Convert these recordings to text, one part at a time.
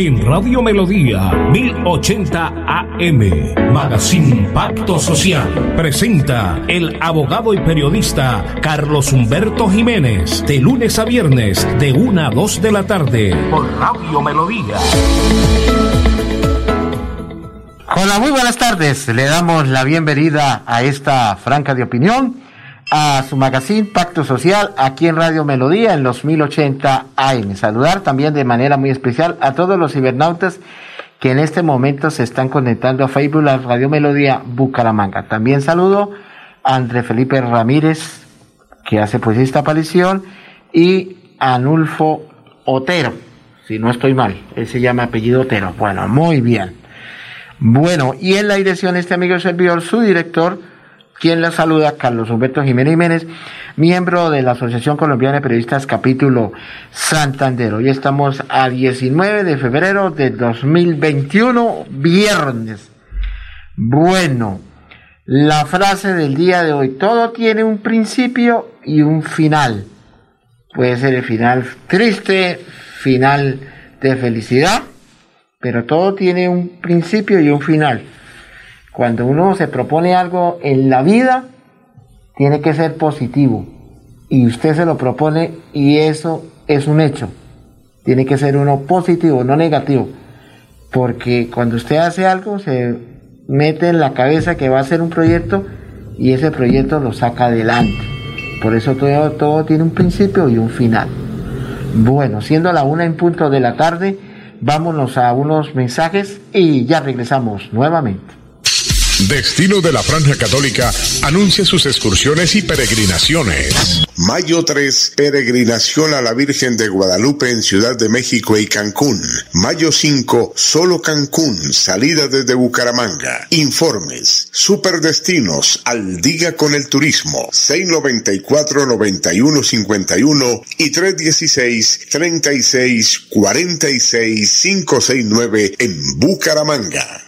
En Radio Melodía 1080 AM, Magazine Pacto Social, presenta el abogado y periodista Carlos Humberto Jiménez, de lunes a viernes, de 1 a 2 de la tarde, por Radio Melodía. Hola, muy buenas tardes. Le damos la bienvenida a esta franca de opinión, a su magazine Pacto Social, aquí en Radio Melodía, en los 1080 AM. Saludar también de manera muy especial a todos los cibernautas que en este momento se están conectando a Facebook, la Radio Melodía Bucaramanga. También saludo a André Felipe Ramírez, que hace pues esta aparición, y a Anulfo Otero, si no estoy mal, él se llama apellido Otero. Bueno, muy bien. Bueno, y en la dirección este amigo servidor, su director, quien la saluda, Carlos Humberto Jiménez Jiménez, miembro de la Asociación Colombiana de Periodistas capítulo Santander. Hoy estamos a 19 de febrero de 2021, viernes. Bueno, la frase del día de hoy, todo tiene un principio y un final. Puede ser el final triste, final de felicidad, pero todo tiene un principio y un final. Cuando uno se propone algo en la vida, tiene que ser positivo. Y usted se lo propone y eso es un hecho. Tiene que ser uno positivo, no negativo. Porque cuando usted hace algo, se mete en la cabeza que va a ser un proyecto y ese proyecto lo saca adelante. Por eso todo, todo tiene un principio y un final. Bueno, siendo la una en punto de la tarde, vámonos a unos mensajes y ya regresamos nuevamente. Destino de la Franja Católica anuncia sus excursiones y peregrinaciones. Mayo 3, peregrinación a la Virgen de Guadalupe en Ciudad de México y Cancún. Mayo 5, solo Cancún, salida desde Bucaramanga. Informes, superdestinos, al día con el turismo. 694-9151 y 316-3646-569 en Bucaramanga.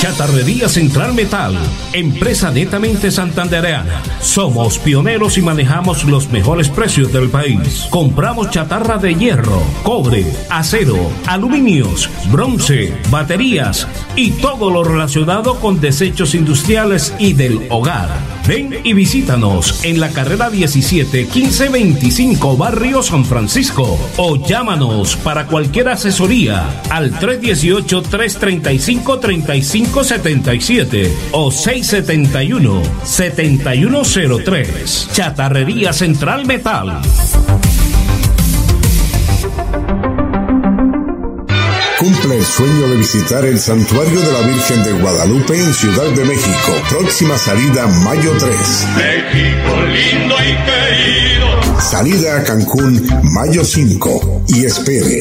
Chatarrería Central Metal, empresa netamente santandereana. Somos pioneros y manejamos los mejores precios del país. Compramos chatarra de hierro, cobre, acero, aluminios, bronce, baterías y todo lo relacionado con desechos industriales y del hogar. Ven y visítanos en la carrera 17 1525 Barrio San Francisco o llámanos para cualquier asesoría al 318 335 3577 o 671 7103. Chatarrería Central Metal. Sueño de visitar el Santuario de la Virgen de Guadalupe en Ciudad de México. Próxima salida mayo 3. México lindo y querido. Salida a Cancún mayo 5. Y espere.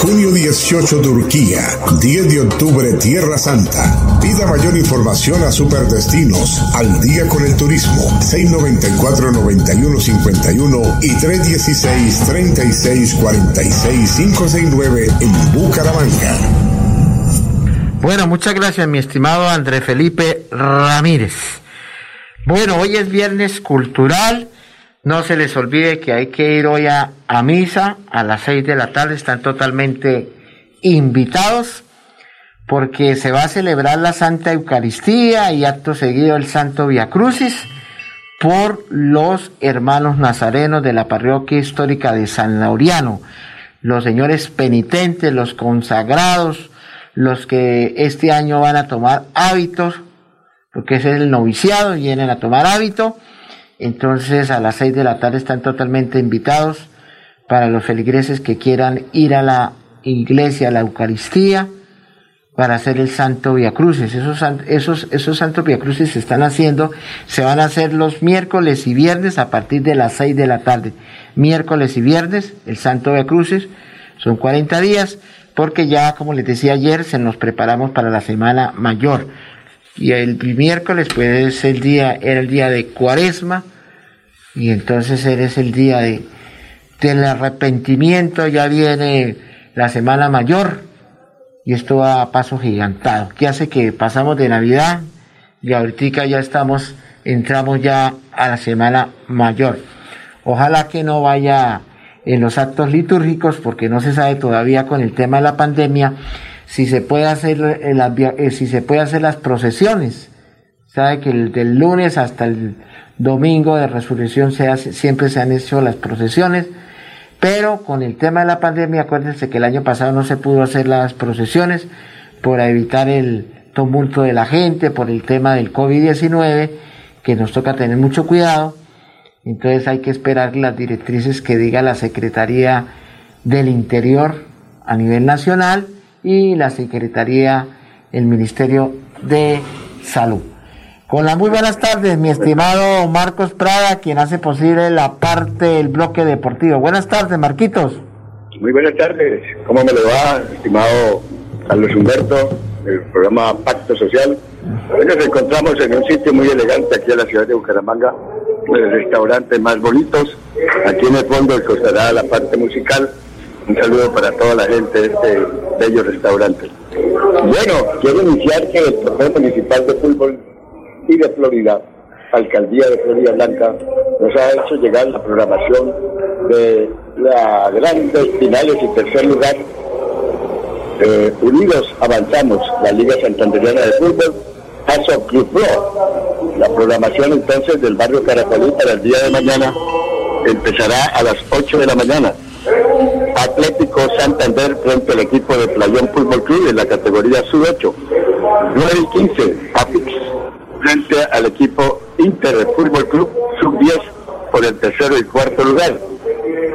Junio 18 Turquía. 10 de octubre Tierra Santa. Pida mayor información a Superdestinos. Al día con el turismo. 694-9151 y 316-3646-569 en Bucaramanga. Bueno, muchas gracias, mi estimado André Felipe Ramírez. Bueno, hoy es viernes cultural. No se les olvide que hay que ir hoy a, misa a las seis de la tarde. Están totalmente invitados porque se va a celebrar la Santa Eucaristía y acto seguido el Santo Via Crucis por los hermanos nazarenos de la parroquia histórica de San Laureano los señores penitentes, los consagrados, los que este año van a tomar hábitos, porque ese es el noviciado, vienen a tomar hábito. Entonces a las seis de la tarde están totalmente invitados para los feligreses que quieran ir a la iglesia, a la Eucaristía, para hacer el Santo Via Crucis. Esos, esos, esos Santos Via Crucis se están haciendo, se van a hacer los miércoles y viernes a partir de las seis de la tarde. Miércoles y viernes, el Santo Via Crucis, son 40 días, porque ya, como les decía ayer, se nos preparamos para la semana mayor. Y el miércoles, pues, es el día, era el día de cuaresma, y entonces es el día de, del arrepentimiento, ya viene la semana mayor, y esto va a paso gigantado, que hace que pasamos de Navidad, y ahorita ya estamos, entramos ya a la semana mayor. Ojalá que no vaya en los actos litúrgicos, porque no se sabe todavía con el tema de la pandemia si se puede hacer, eh, eh, si se puede hacer las procesiones. Sabe que el, del lunes hasta el domingo de resurrección siempre se han hecho las procesiones, pero con el tema de la pandemia, acuérdense que el año pasado no se pudo hacer las procesiones por evitar el tumulto de la gente, por el tema del COVID-19, que nos toca tener mucho cuidado entonces hay que esperar las directrices que diga la Secretaría del Interior a nivel nacional y la Secretaría, el Ministerio de Salud. Con las muy buenas tardes, mi estimado Marcos Prada, quien hace posible la parte del bloque deportivo. Buenas tardes, Marquitos. Muy buenas tardes. ¿Cómo me le va, estimado Carlos Humberto, del programa Pacto Social? Hoy nos encontramos en un sitio muy elegante aquí en la ciudad de Bucaramanga, de restaurantes más bonitos. Aquí en el fondo costará la parte musical. Un saludo para toda la gente de este bello restaurante. Bueno, quiero iniciar que el Trofeo Municipal de Fútbol y de Florida, Alcaldía de Florida Blanca, nos ha hecho llegar la programación de las grandes finales y tercer lugar. Eh, unidos avanzamos, la Liga Santanderiana de Fútbol, Paso Club Pro, la programación entonces del barrio Caracolí para el día de mañana empezará a las 8 de la mañana. Atlético Santander frente al equipo de Playón Fútbol Club en la categoría sub-8. 9 y 15, Apix frente al equipo Inter Fútbol Club sub-10 por el tercero y cuarto lugar.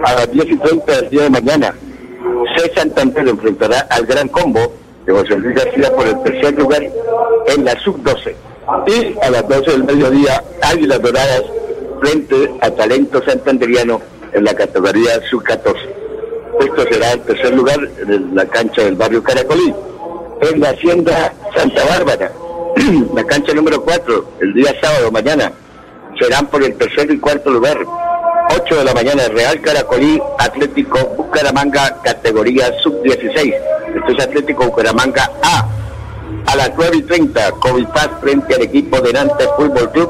A las 10 y 30 del día de mañana, C. Santander enfrentará al Gran Combo de José Luis García por el tercer lugar en la sub-12 y a las 12 del mediodía Águilas Doradas frente a Talento Santanderiano en la categoría sub-14. Esto será el tercer lugar en la cancha del barrio Caracolí. En la Hacienda Santa Bárbara, la cancha número 4, el día sábado mañana, serán por el tercer y cuarto lugar. 8 de la mañana, Real Caracolí, Atlético Bucaramanga, categoría sub-16. Esto es Atlético Bucaramanga A a las 9 y 30, Covipaz frente al equipo de Nantes Fútbol Club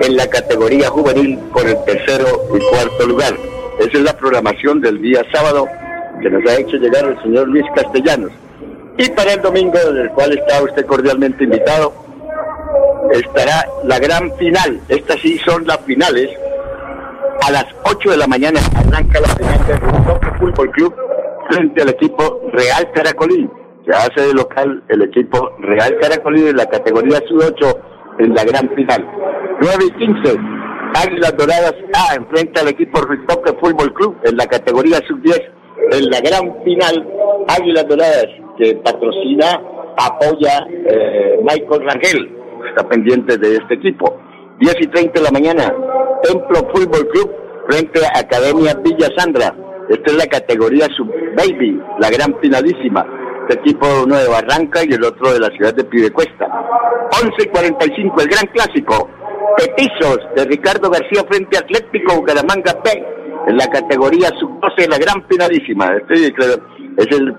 en la categoría juvenil por el tercero y cuarto lugar. Esa es la programación del día sábado que nos ha hecho llegar el señor Luis Castellanos. Y para el domingo, del cual está usted cordialmente invitado, estará la gran final. Estas sí son las finales. A las 8 de la mañana arranca la final del Fútbol Club frente al equipo Real Caracolí se hace de local el equipo Real Caracolí en la categoría sub-8 en la gran final. 9 y 15, Águilas Doradas A enfrenta al equipo Ritoque Fútbol Club en la categoría sub-10 en la gran final. Águilas Doradas que patrocina, apoya eh, Michael Rangel, está pendiente de este equipo. 10 y 30 de la mañana, Templo Fútbol Club frente a Academia Villa Sandra. Esta es la categoría sub-baby, la gran finalísima este equipo uno de Barranca y el otro de la ciudad de Pidecuesta. 11 y 45, el gran clásico. Petizos de Ricardo García frente a Atlético Bucaramanga B en la categoría sub-12, la gran finalísima. Este es el,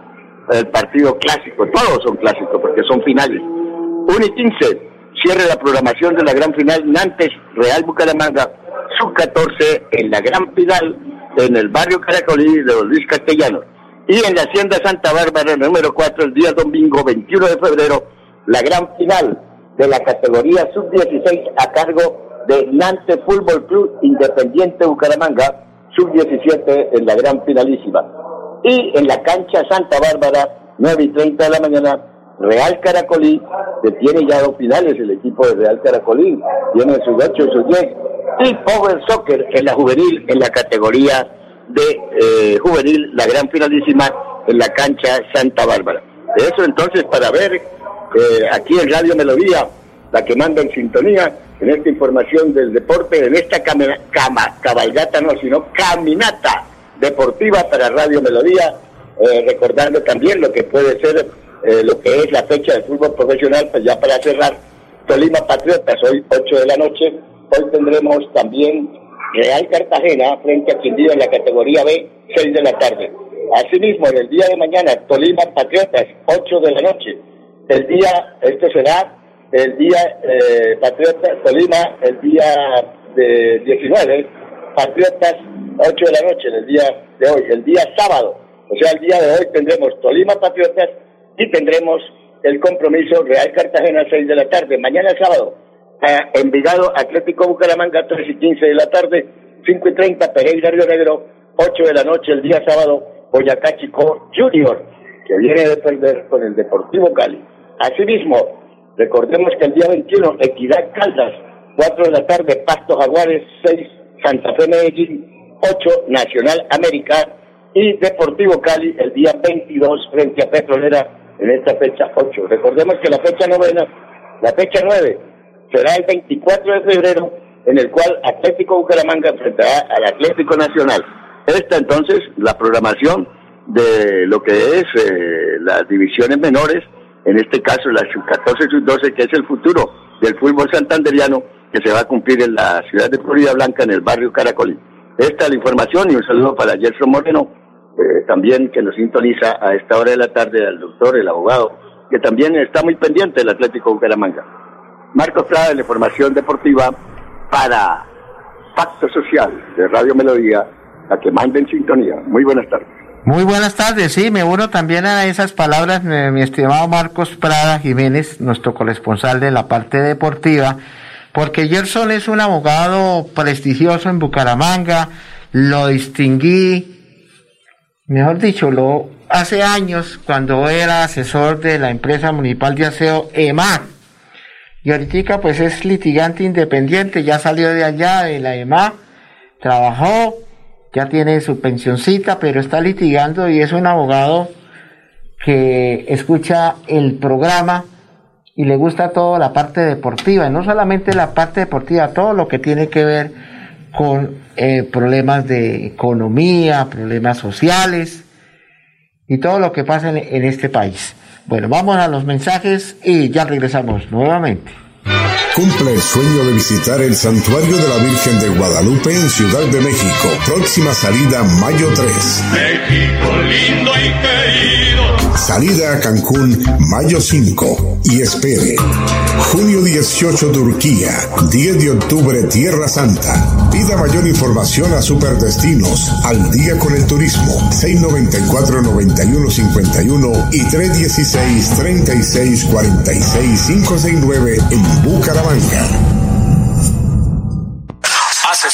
partido clásico, todos son clásicos porque son finales. 1 y 15, cierre la programación de la gran final Nantes Real Bucaramanga, sub-14 en la gran final en el barrio Caracolí de Luis Castellanos. Y en la Hacienda Santa Bárbara, número 4, el día domingo 21 de febrero, la gran final de la categoría sub-16 a cargo de Nantes Fútbol Club Independiente Bucaramanga, sub-17 en la gran finalísima. Y en la cancha Santa Bárbara, 9 y 30 de la mañana, Real Caracolí, que tiene ya dos finales el equipo de Real Caracolí, tiene sus 8 y sus 10. Y Power Soccer en la juvenil, en la categoría de eh, juvenil, la gran finalísima en la cancha Santa Bárbara. Eso entonces para ver eh, aquí en Radio Melodía, la que manda en sintonía, en esta información del deporte, en esta cabalgata, no, sino caminata deportiva para Radio Melodía, eh, recordando también lo que puede ser eh, lo que es la fecha del fútbol profesional, pues ya para cerrar, Tolima Patriotas, hoy 8 de la noche, hoy tendremos también Real Cartagena frente a Quindío en la categoría B, 6 de la tarde. Asimismo, en el día de mañana, Tolima Patriotas, 8 de la noche. El día, esto será el día eh, Patriotas, Tolima, el día de 19, Patriotas, 8 de la noche, el día de hoy, el día sábado. O sea, el día de hoy tendremos Tolima Patriotas y tendremos el compromiso Real Cartagena 6 de la tarde. Mañana sábado, Envigado Atlético Bucaramanga 3 y 15 de la tarde, 5 y 30 Pereira Río Negro, 8 de la noche el día sábado, Boyacá Chico Junior, que viene de perder con el Deportivo Cali. Asimismo, recordemos que el día 21, Equidad Caldas, 4 de la tarde, Pasto Jaguares, 6, Santa Fe Medellín, 8, Nacional América y Deportivo Cali el día 22 frente a Petrolera en esta fecha 8. Recordemos que la fecha novena, la fecha 9, será el 24 de febrero, en el cual Atlético Bucaramanga enfrentará al Atlético Nacional. Esta entonces, la programación de lo que es eh, las divisiones menores, en este caso la sub-14 sub-12, que es el futuro del fútbol santanderiano, que se va a cumplir en la ciudad de Florida Blanca, en el barrio Caracolí. Esta es la información y un saludo para Gerson Moreno, eh, también que nos sintoniza a esta hora de la tarde, al doctor, el abogado, que también está muy pendiente del Atlético Bucaramanga. Marcos Prada de la Información Deportiva para Pacto Social de Radio Melodía, a que manden sintonía. Muy buenas tardes. Muy buenas tardes, sí, me uno también a esas palabras, mi estimado Marcos Prada Jiménez, nuestro corresponsal de la parte deportiva, porque Gerson es un abogado prestigioso en Bucaramanga, lo distinguí, mejor dicho, lo hace años cuando era asesor de la empresa municipal de aseo EMAR, y ahorita pues es litigante independiente, ya salió de allá de la EMA, trabajó, ya tiene su pensioncita, pero está litigando y es un abogado que escucha el programa y le gusta toda la parte deportiva, no solamente la parte deportiva, todo lo que tiene que ver con eh, problemas de economía, problemas sociales y todo lo que pasa en este país. Bueno, vamos a los mensajes y ya regresamos nuevamente. Cumple el sueño de visitar el Santuario de la Virgen de Guadalupe en Ciudad de México. Próxima salida mayo 3. México lindo y querido. Salida a Cancún mayo 5. Y espere. Junio 18 Turquía. 10 de octubre Tierra Santa. Pida mayor información a Superdestinos. Al día con el turismo. 694-9151 y 316-3646-569 en Bucaramanga.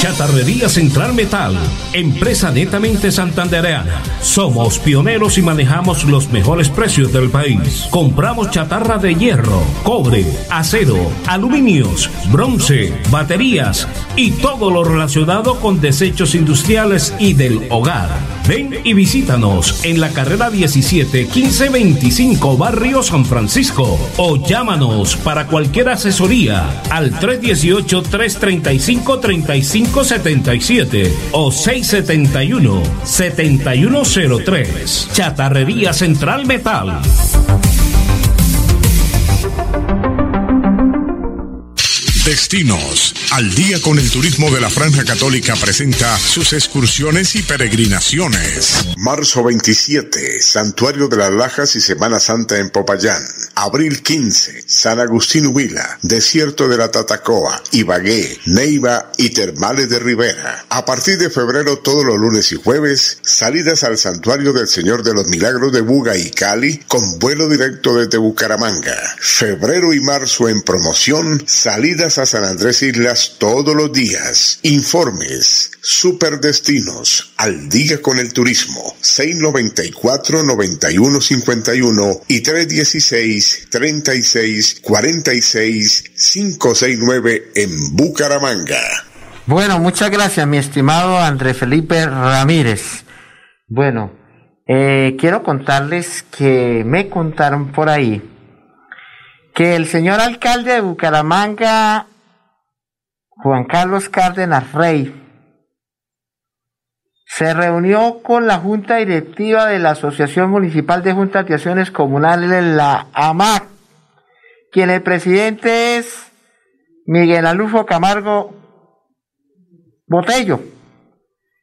Chatarrería Central Metal, empresa netamente santandereana. Somos pioneros y manejamos los mejores precios del país. Compramos chatarra de hierro, cobre, acero, aluminios, bronce, baterías y todo lo relacionado con desechos industriales y del hogar. Ven y visítanos en la carrera 17 1525 Barrio San Francisco o llámanos para cualquier asesoría al 318 335 35 577 o 671-7103. Chatarrería Central Metal. Destinos. Al día con el turismo de la Franja Católica presenta sus excursiones y peregrinaciones. Marzo 27, Santuario de las Lajas y Semana Santa en Popayán. Abril 15, San Agustín Huila, Desierto de la Tatacoa, Ibagué, Neiva y Termales de Rivera. A partir de febrero, todos los lunes y jueves, salidas al Santuario del Señor de los Milagros de Buga y Cali con vuelo directo desde Bucaramanga. Febrero y marzo en promoción, salidas a San Andrés Islas todos los días. Informes, superdestinos, al día con el turismo, 694-9151 y 316-3646-569 en Bucaramanga. Bueno, muchas gracias, mi estimado André Felipe Ramírez. Bueno, eh, quiero contarles que me contaron por ahí que el señor alcalde de Bucaramanga, Juan Carlos Cárdenas Rey, se reunió con la Junta Directiva de la Asociación Municipal de Juntas de Acciones Comunales, la AMAC, quien el presidente es Miguel Alufo Camargo Botello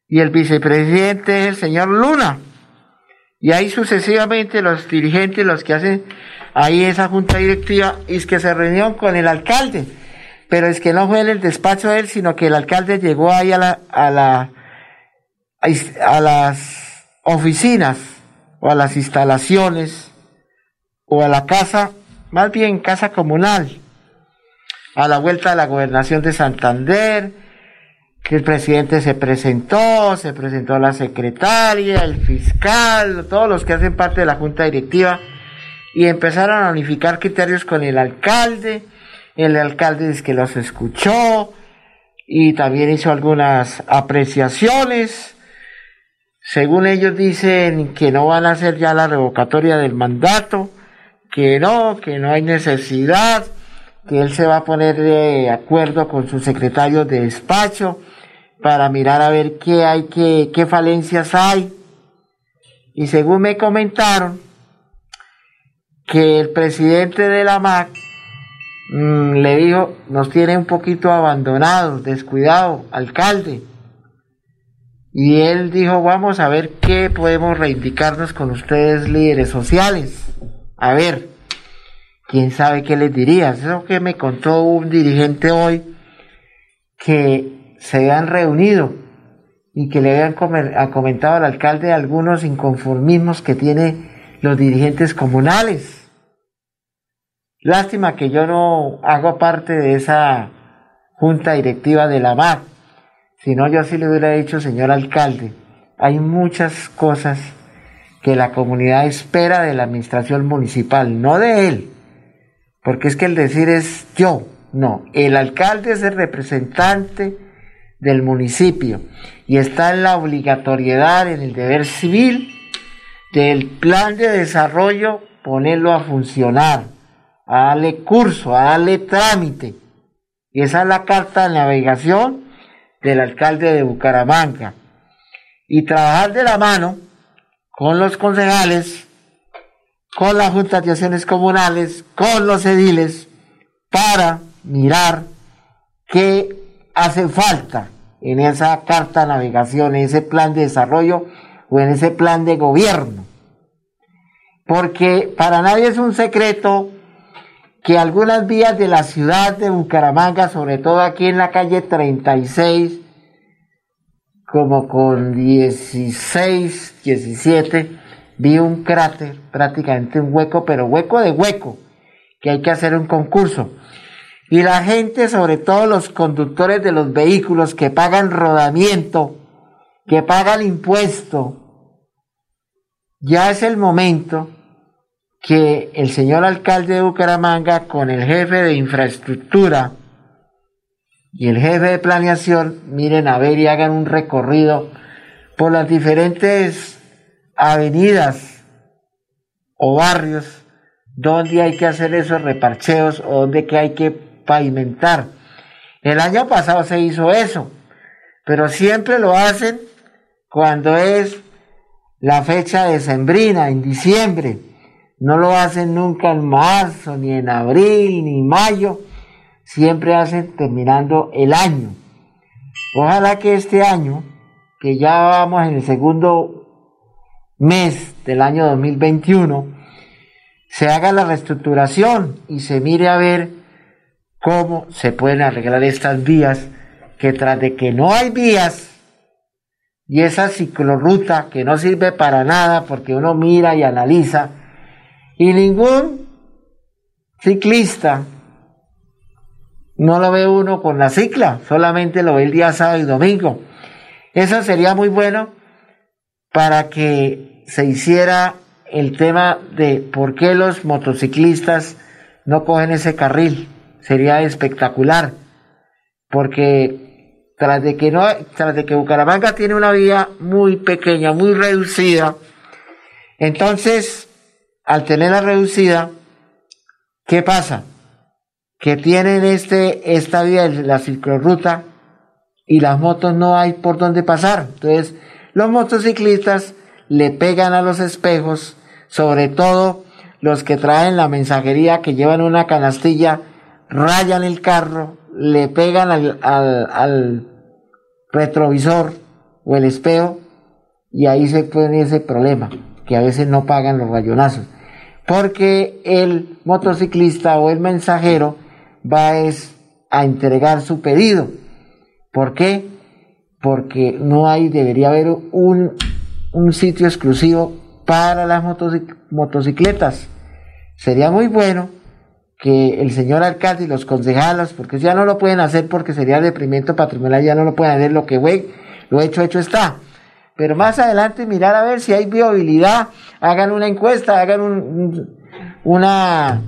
y el vicepresidente es el señor Luna. Y ahí sucesivamente los dirigentes, los que hacen ahí esa junta directiva, es que se reunió con el alcalde. Pero es que no fue en el despacho de él, sino que el alcalde llegó ahí a la, a la, a las oficinas o a las instalaciones o a la casa, más bien casa comunal, a la vuelta de la gobernación de Santander, que el presidente se presentó, se presentó la secretaria, el fiscal, todos los que hacen parte de la junta directiva, y empezaron a unificar criterios con el alcalde. El alcalde es que los escuchó y también hizo algunas apreciaciones. Según ellos dicen que no van a hacer ya la revocatoria del mandato, que no, que no hay necesidad, que él se va a poner de acuerdo con su secretario de despacho para mirar a ver qué hay, qué, qué falencias hay. Y según me comentaron, que el presidente de la MAC mm, le dijo, nos tiene un poquito abandonados, descuidado, alcalde. Y él dijo, vamos a ver qué podemos reivindicarnos con ustedes líderes sociales. A ver, quién sabe qué les diría. Eso que me contó un dirigente hoy, que se habían reunido y que le habían comentado al alcalde algunos inconformismos que tiene los dirigentes comunales. Lástima que yo no hago parte de esa junta directiva de la MAC, sino yo sí le hubiera dicho, señor alcalde, hay muchas cosas que la comunidad espera de la administración municipal, no de él, porque es que el decir es yo, no, el alcalde es el representante del municipio y está en la obligatoriedad, en el deber civil del plan de desarrollo ponerlo a funcionar, a darle curso, a darle trámite. Y esa es la carta de navegación del alcalde de Bucaramanga. Y trabajar de la mano con los concejales, con las juntas de acciones comunales, con los ediles, para mirar qué hace falta en esa carta de navegación, en ese plan de desarrollo o en ese plan de gobierno. Porque para nadie es un secreto que algunas vías de la ciudad de Bucaramanga, sobre todo aquí en la calle 36, como con 16, 17, vi un cráter, prácticamente un hueco, pero hueco de hueco, que hay que hacer un concurso. Y la gente, sobre todo los conductores de los vehículos que pagan rodamiento, que pagan impuesto, ya es el momento que el señor alcalde de Bucaramanga con el jefe de infraestructura y el jefe de planeación miren a ver y hagan un recorrido por las diferentes avenidas o barrios donde hay que hacer esos reparcheos o donde que hay que pavimentar. El año pasado se hizo eso, pero siempre lo hacen cuando es la fecha de sembrina, en diciembre. No lo hacen nunca en marzo, ni en abril, ni mayo. Siempre hacen terminando el año. Ojalá que este año, que ya vamos en el segundo mes del año 2021, se haga la reestructuración y se mire a ver cómo se pueden arreglar estas vías, que tras de que no hay vías y esa ciclorruta que no sirve para nada porque uno mira y analiza y ningún ciclista no lo ve uno con la cicla, solamente lo ve el día sábado y domingo. Eso sería muy bueno para que se hiciera el tema de por qué los motociclistas no cogen ese carril. Sería espectacular, porque tras de que no, tras de que Bucaramanga tiene una vía muy pequeña, muy reducida, entonces al tenerla reducida, ¿qué pasa? Que tienen este, esta vía, la ciclorruta, y las motos no hay por dónde pasar. Entonces, los motociclistas le pegan a los espejos, sobre todo los que traen la mensajería que llevan una canastilla, rayan el carro, le pegan al, al, retrovisor o el espejo y ahí se pone ese problema, que a veces no pagan los rayonazos. Porque el motociclista o el mensajero va a entregar su pedido. ¿Por qué? Porque no hay, debería haber un un sitio exclusivo para las motocicletas. Sería muy bueno que el señor alcalde y los concejales, porque ya no lo pueden hacer porque sería deprimento patrimonial, ya no lo pueden hacer, lo que güey, lo hecho, hecho está. Pero más adelante mirar a ver si hay viabilidad, hagan una encuesta, hagan un, una,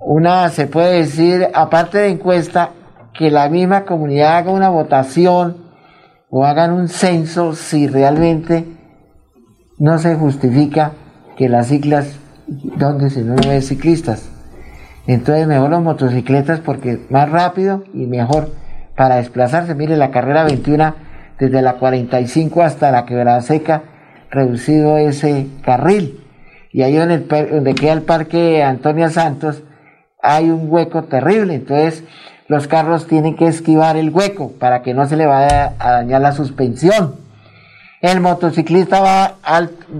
una, se puede decir, aparte de encuesta, que la misma comunidad haga una votación o hagan un censo si realmente no se justifica que las ciclas donde se no ve ciclistas. Entonces mejor las motocicletas porque más rápido y mejor para desplazarse. Mire la carrera 21 desde la 45 hasta la quebrada seca, reducido ese carril. Y ahí donde, donde queda el parque Antonia Santos hay un hueco terrible. Entonces los carros tienen que esquivar el hueco para que no se le vaya a dañar la suspensión. El motociclista va,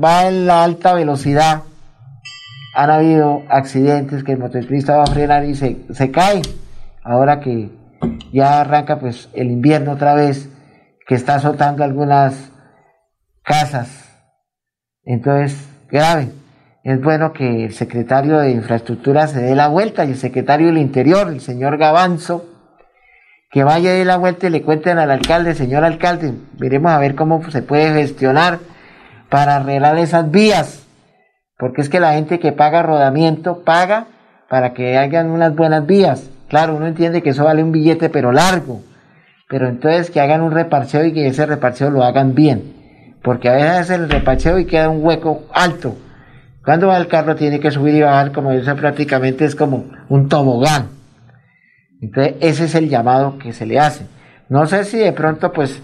va en la alta velocidad. Han habido accidentes que el motociclista va a frenar y se, se cae. Ahora que ya arranca pues el invierno otra vez, que está azotando algunas casas. Entonces, grave. Es bueno que el secretario de Infraestructura se dé la vuelta y el secretario del Interior, el señor Gavanzo, que vaya de la vuelta y le cuenten al alcalde, señor alcalde, veremos a ver cómo se puede gestionar para arreglar esas vías, porque es que la gente que paga rodamiento paga para que hagan unas buenas vías. Claro, uno entiende que eso vale un billete, pero largo. Pero entonces que hagan un reparcheo y que ese reparcheo lo hagan bien. Porque a veces el reparcheo y queda un hueco alto cuando va el carro tiene que subir y bajar, como eso prácticamente es como un tobogán. Entonces, ese es el llamado que se le hace. No sé si de pronto, pues,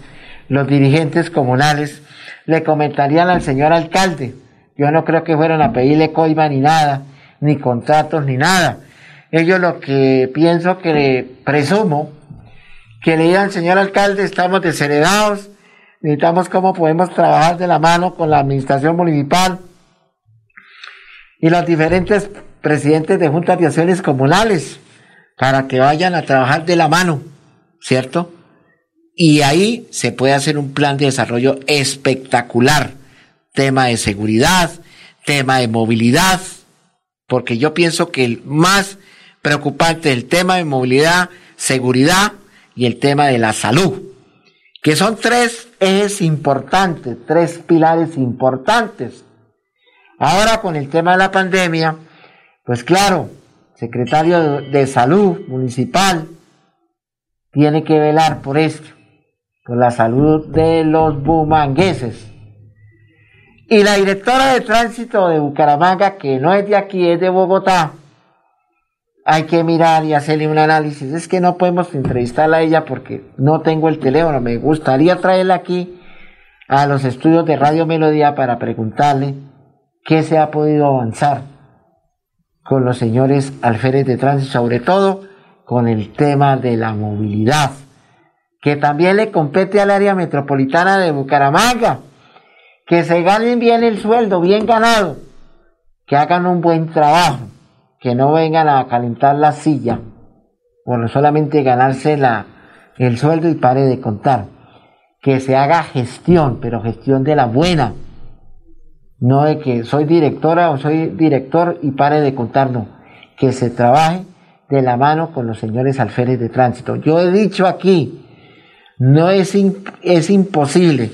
los dirigentes comunales le comentarían al señor alcalde. Yo no creo que fueran a pedirle coima ni nada, ni contratos ni nada. Ellos lo que pienso que presumo, que le digan señor alcalde, estamos desheredados, necesitamos cómo podemos trabajar de la mano con la administración municipal y los diferentes presidentes de juntas de acciones comunales para que vayan a trabajar de la mano, ¿cierto? Y ahí se puede hacer un plan de desarrollo espectacular. Tema de seguridad, tema de movilidad, porque yo pienso que el más preocupante es el tema de movilidad, seguridad y el tema de la salud, que son tres ejes importantes, tres pilares importantes Ahora con el tema de la pandemia, pues claro, secretario de Salud Municipal tiene que velar por esto, por la salud de los bumangueses. Y la directora de tránsito de Bucaramanga, que no es de aquí, es de Bogotá, hay que mirar y hacerle un análisis. Es que no podemos entrevistarla a ella porque no tengo el teléfono. Me gustaría traerla aquí a los estudios de Radio Melodía para preguntarle qué se ha podido avanzar con los señores alférez de tránsito, sobre todo con el tema de la movilidad, que también le compete al área metropolitana de Bucaramanga, que se ganen bien el sueldo, bien ganado, que hagan un buen trabajo, que no vengan a calentar la silla, por solamente ganarse la, el sueldo y pare de contar. Que se haga gestión, pero gestión de la buena. No de que soy directora o soy director y pare de contar, no. Que se trabaje de la mano con los señores alférez de tránsito. Yo he dicho aquí, no es, es imposible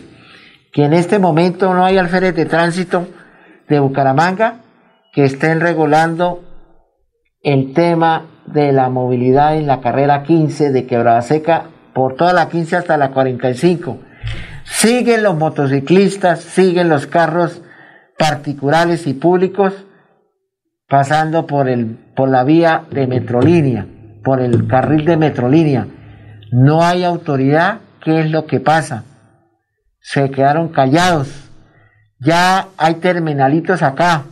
que en este momento no hay alférez de tránsito de Bucaramanga que estén regulando el tema de la movilidad en la carrera 15 de Quebrada Seca por toda la 15 hasta la 45. Siguen los motociclistas, siguen los carros particulares y públicos pasando por, el, por la vía de Metrolínea, por el carril de Metrolínea. No hay autoridad, ¿qué es lo que pasa? Se quedaron callados. Ya hay terminalitos acá.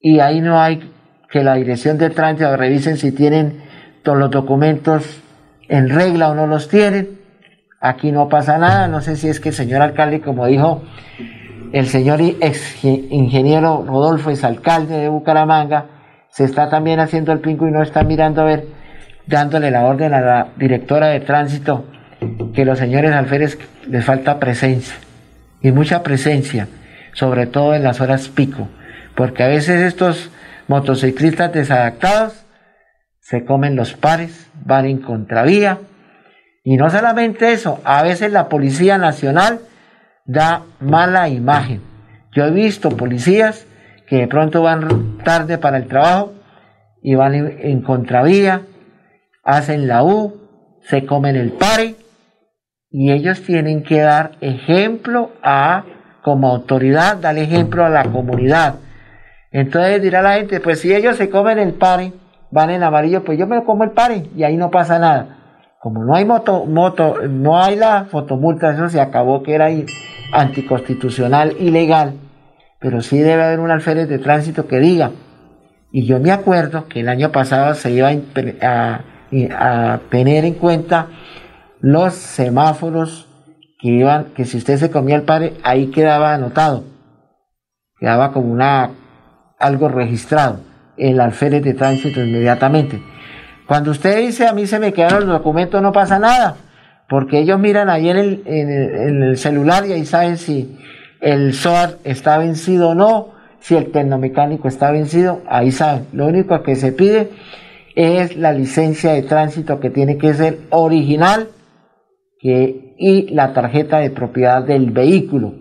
Y ahí no hay que la dirección de tránsito revisen si tienen todos los documentos en regla o no los tienen. Aquí no pasa nada. No sé si es que el señor alcalde, como dijo el señor ex ingeniero Rodolfo es alcalde de Bucaramanga, se está también haciendo el pinco y no está mirando a ver, dándole la orden a la directora de tránsito que los señores alférez les falta presencia y mucha presencia, sobre todo en las horas pico, porque a veces estos motociclistas desadaptados se comen los pares, van en contravía y no solamente eso, a veces la Policía Nacional da mala imagen. Yo he visto policías que de pronto van tarde para el trabajo y van en, contravía, hacen la U, se comen el pare y ellos tienen que dar ejemplo a, como autoridad, dar ejemplo a la comunidad. Entonces dirá la gente, pues si ellos se comen el pare, van en amarillo, pues yo me lo como el pare y ahí no pasa nada. Como no hay moto, moto, no hay la fotomulta, eso se acabó que era anticonstitucional, ilegal, pero sí debe haber un alférez de tránsito que diga. Y yo me acuerdo que el año pasado se iba a, tener en cuenta los semáforos que iban, que si usted se comía el padre, ahí quedaba anotado, quedaba como una algo registrado, el alférez de tránsito inmediatamente. Cuando usted dice a mí se me quedaron los documentos, no pasa nada porque ellos miran ahí en el, en el, celular y ahí saben si el SOAR está vencido o no, si el tecnomecánico está vencido, ahí saben. Lo único que se pide es la licencia de tránsito que tiene que ser original y la tarjeta de propiedad del vehículo.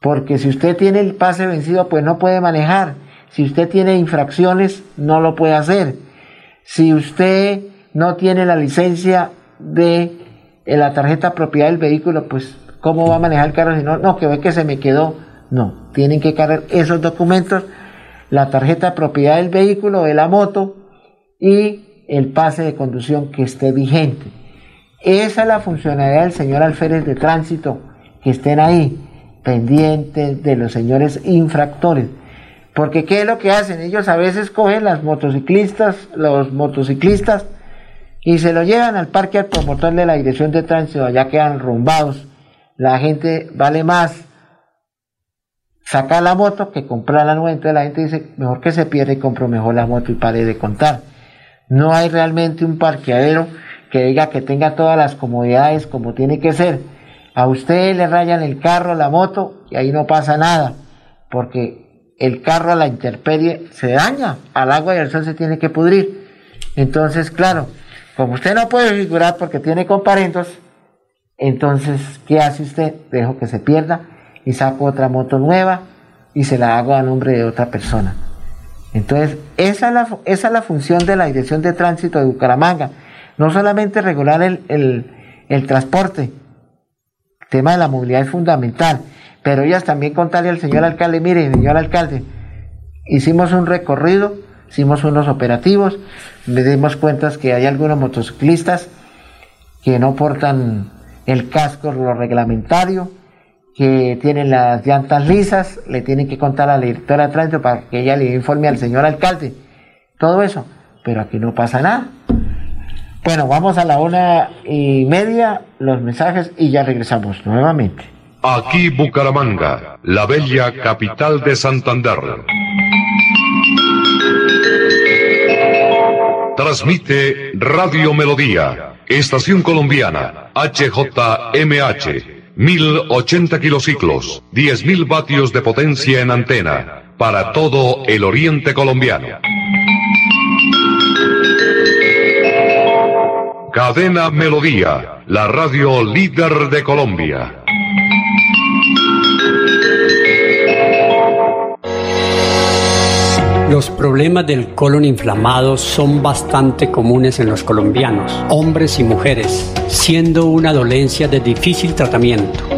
Porque si usted tiene el pase vencido, pues no puede manejar. Si usted tiene infracciones, no lo puede hacer. Si usted no tiene la licencia de la tarjeta propiedad del vehículo, pues cómo va a manejar el carro si no, no, que ve que se me quedó. No, tienen que cargar esos documentos, la tarjeta propiedad del vehículo, de la moto y el pase de conducción que esté vigente. Esa es la funcionalidad del señor alférez de tránsito, que estén ahí pendientes de los señores infractores. Porque ¿qué es lo que hacen? Ellos a veces cogen las motociclistas, los motociclistas, y se lo llevan al parque al promotor de la dirección de tránsito, allá quedan rumbados. La gente vale más sacar la moto que comprar la nueva, entonces la gente dice, mejor que se pierda y compro mejor la moto y pare de contar. No hay realmente un parqueadero que diga que tenga todas las comodidades como tiene que ser. A usted le rayan el carro, la moto, y ahí no pasa nada, porque el carro a la intemperie se daña, al agua y al sol se tiene que pudrir. Entonces, claro, como usted no puede figurar porque tiene comparendos, entonces, ¿qué hace usted? Dejo que se pierda y saco otra moto nueva y se la hago a nombre de otra persona. Entonces, esa es la, función de la Dirección de Tránsito de Bucaramanga. No solamente regular el transporte, el tema de la movilidad es fundamental, pero ellas también contarle al señor alcalde, mire, señor alcalde, hicimos un recorrido, hicimos unos operativos, me dimos cuenta que hay algunos motociclistas que no portan el casco, lo reglamentario, que tienen las llantas lisas, le tienen que contar a la directora de tránsito para que ella le informe al señor alcalde. Todo eso, pero aquí no pasa nada. Bueno, vamos a la una y media, los mensajes y ya regresamos nuevamente. Aquí Bucaramanga, la bella capital de Santander. Transmite Radio Melodía, Estación Colombiana, HJMH, 1080 kilociclos, 10.000 vatios de potencia en antena, para todo el oriente colombiano. Cadena Melodía, la radio líder de Colombia. Los problemas del colon inflamado son bastante comunes en los colombianos, hombres y mujeres, siendo una dolencia de difícil tratamiento.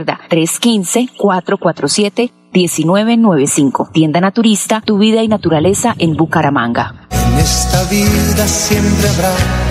315-447-1995. Tienda Naturista, tu vida y naturaleza en Bucaramanga. En esta vida siempre habrá.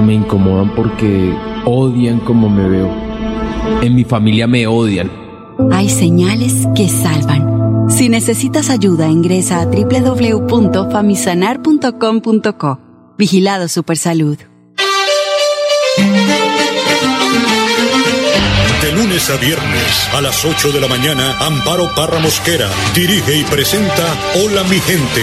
me incomodan porque odian como me veo. En mi familia me odian. Hay señales que salvan. Si necesitas ayuda, ingresa a www.famisanar.com.co. Vigilado Supersalud. De lunes a viernes a las 8 de la mañana, Amparo Parra Mosquera dirige y presenta Hola mi gente.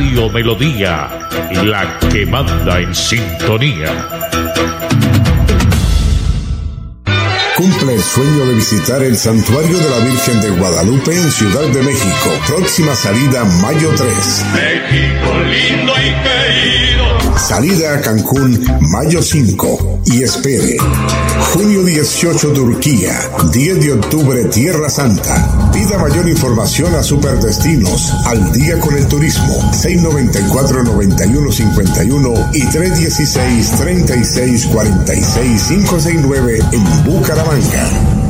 Radio Melodía, la que manda en sintonía. Cumple el sueño de visitar el Santuario de la Virgen de Guadalupe en Ciudad de México. Próxima salida mayo 3. México lindo y querido. Salida a Cancún mayo 5. Y espere. Junio 18 Turquía. 10 de octubre Tierra Santa. Pida mayor información a Superdestinos. Al día con el turismo. 694-9151 y 316-3646-569 en Bucaramanga.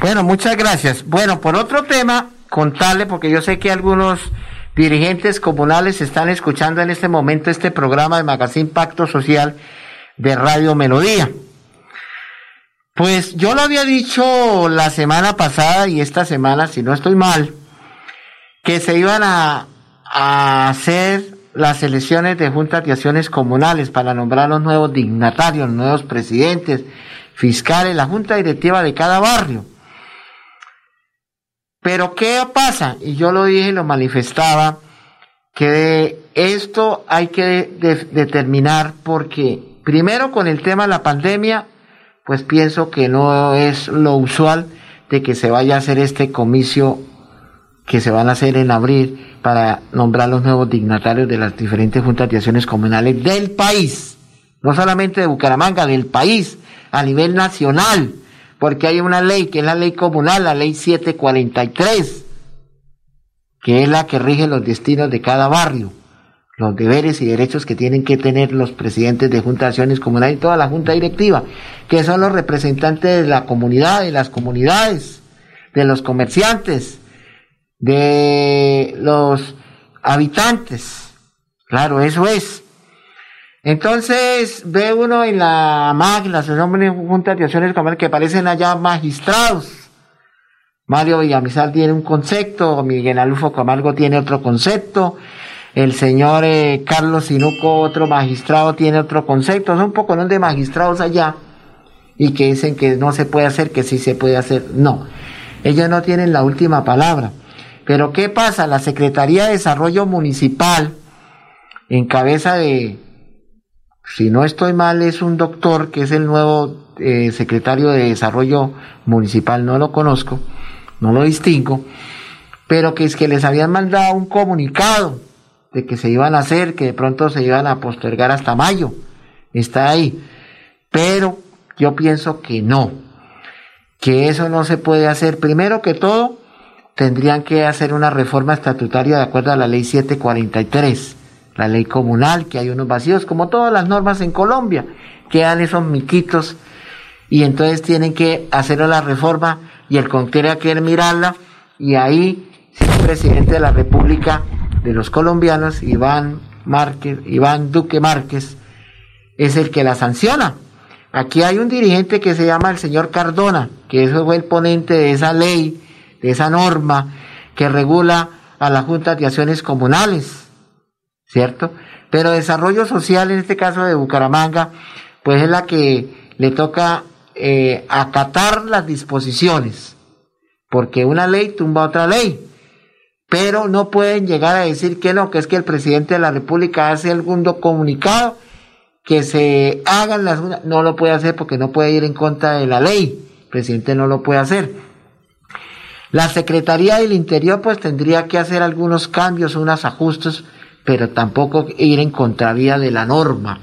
Bueno, muchas gracias. Bueno, por otro tema, contarle, porque yo sé que algunos dirigentes comunales están escuchando en este momento este programa de Magazine Pacto Social de Radio Melodía. Pues yo lo había dicho la semana pasada y esta semana, si no estoy mal, que se iban a, hacer las elecciones de juntas de acciones comunales para nombrar los nuevos dignatarios, los nuevos presidentes, fiscales, la junta directiva de cada barrio. Pero ¿qué pasa? Y yo lo dije y lo manifestaba, que esto hay que de, de, determinar porque primero con el tema de la pandemia, pues pienso que no es lo usual de que se vaya a hacer este comicio que se van a hacer en abril para nombrar los nuevos dignatarios de las diferentes juntas de acciones comunales del país, no solamente de Bucaramanga, del país, a nivel nacional porque hay una ley que es la ley comunal, la ley 743, que es la que rige los destinos de cada barrio, los deberes y derechos que tienen que tener los presidentes de juntas de acciones comunales y toda la junta directiva, que son los representantes de la comunidad, de las comunidades, de los comerciantes, de los habitantes. Claro, eso es. Entonces ve uno en la MAG, la Asociación de Juntas de Acciones Comunales, que parecen allá magistrados. Mario Villamizar tiene un concepto, Miguel Alufo Camargo tiene otro concepto, el señor eh, Carlos Sinuco, otro magistrado, tiene otro concepto. Son un poco ¿no? de magistrados allá y que dicen que no se puede hacer, que sí se puede hacer. No, ellos no tienen la última palabra. Pero ¿qué pasa? La Secretaría de Desarrollo Municipal, en cabeza de si no estoy mal, es un doctor que es el nuevo eh, secretario de Desarrollo Municipal, no lo conozco, no lo distingo, pero que es que les habían mandado un comunicado de que se iban a hacer, que de pronto se iban a postergar hasta mayo. Está ahí. Pero yo pienso que no, que eso no se puede hacer. Primero que todo, tendrían que hacer una reforma estatutaria de acuerdo a la ley 743 la ley comunal, que hay unos vacíos, como todas las normas en Colombia, quedan esos miquitos y entonces tienen que hacer la reforma y el Congreso quiere mirarla y ahí el presidente de la República de los colombianos, Iván Márquez, Iván Duque Márquez, es el que la sanciona. Aquí hay un dirigente que se llama el señor Cardona, que eso fue el ponente de esa ley, de esa norma que regula a las juntas de acciones comunales ¿cierto? Pero desarrollo social, en este caso de Bucaramanga, pues es la que le toca eh, acatar las disposiciones, porque una ley tumba otra ley, pero no pueden llegar a decir que no, que es que el presidente de la República hace algún comunicado que se hagan las... No lo puede hacer porque no puede ir en contra de la ley, el presidente no lo puede hacer. La Secretaría del Interior pues tendría que hacer algunos cambios, unos ajustes pero tampoco ir en contravía de la norma.